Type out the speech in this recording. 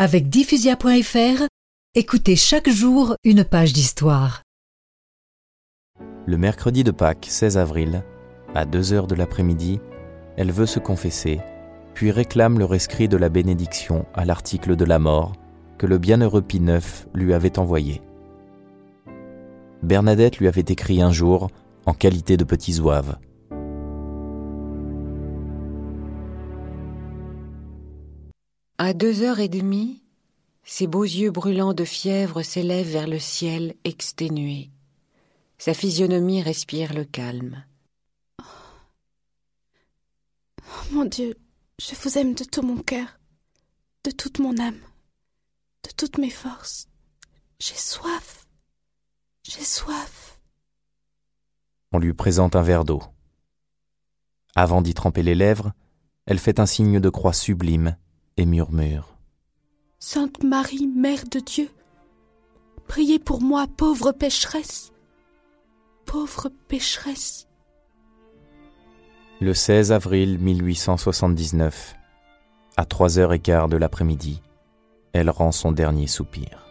Avec diffusia.fr, écoutez chaque jour une page d'histoire. Le mercredi de Pâques 16 avril, à 2 heures de l'après-midi, elle veut se confesser, puis réclame le rescrit de la bénédiction à l'article de la mort que le bienheureux Pie IX lui avait envoyé. Bernadette lui avait écrit un jour en qualité de petit zouave. À deux heures et demie, ses beaux yeux brûlants de fièvre s'élèvent vers le ciel exténué. Sa physionomie respire le calme. Oh, mon Dieu, je vous aime de tout mon cœur, de toute mon âme, de toutes mes forces. J'ai soif, j'ai soif. On lui présente un verre d'eau. Avant d'y tremper les lèvres, elle fait un signe de croix sublime et murmure. Sainte Marie, Mère de Dieu, priez pour moi, pauvre pécheresse. Pauvre pécheresse. Le 16 avril 1879, à trois heures et quart de l'après-midi, elle rend son dernier soupir.